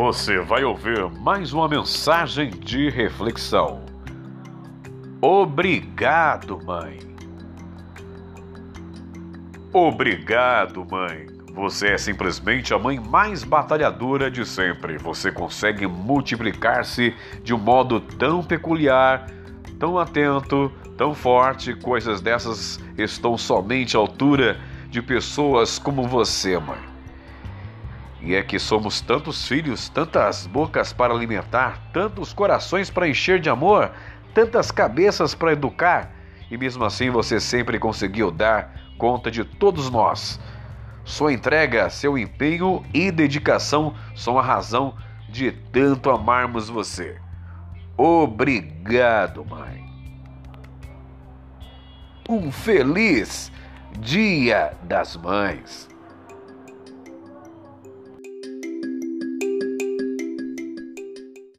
Você vai ouvir mais uma mensagem de reflexão. Obrigado, mãe. Obrigado, mãe. Você é simplesmente a mãe mais batalhadora de sempre. Você consegue multiplicar-se de um modo tão peculiar, tão atento, tão forte. Coisas dessas estão somente à altura de pessoas como você, mãe. E é que somos tantos filhos, tantas bocas para alimentar, tantos corações para encher de amor, tantas cabeças para educar, e mesmo assim você sempre conseguiu dar conta de todos nós. Sua entrega, seu empenho e dedicação são a razão de tanto amarmos você. Obrigado, mãe. Um feliz Dia das Mães.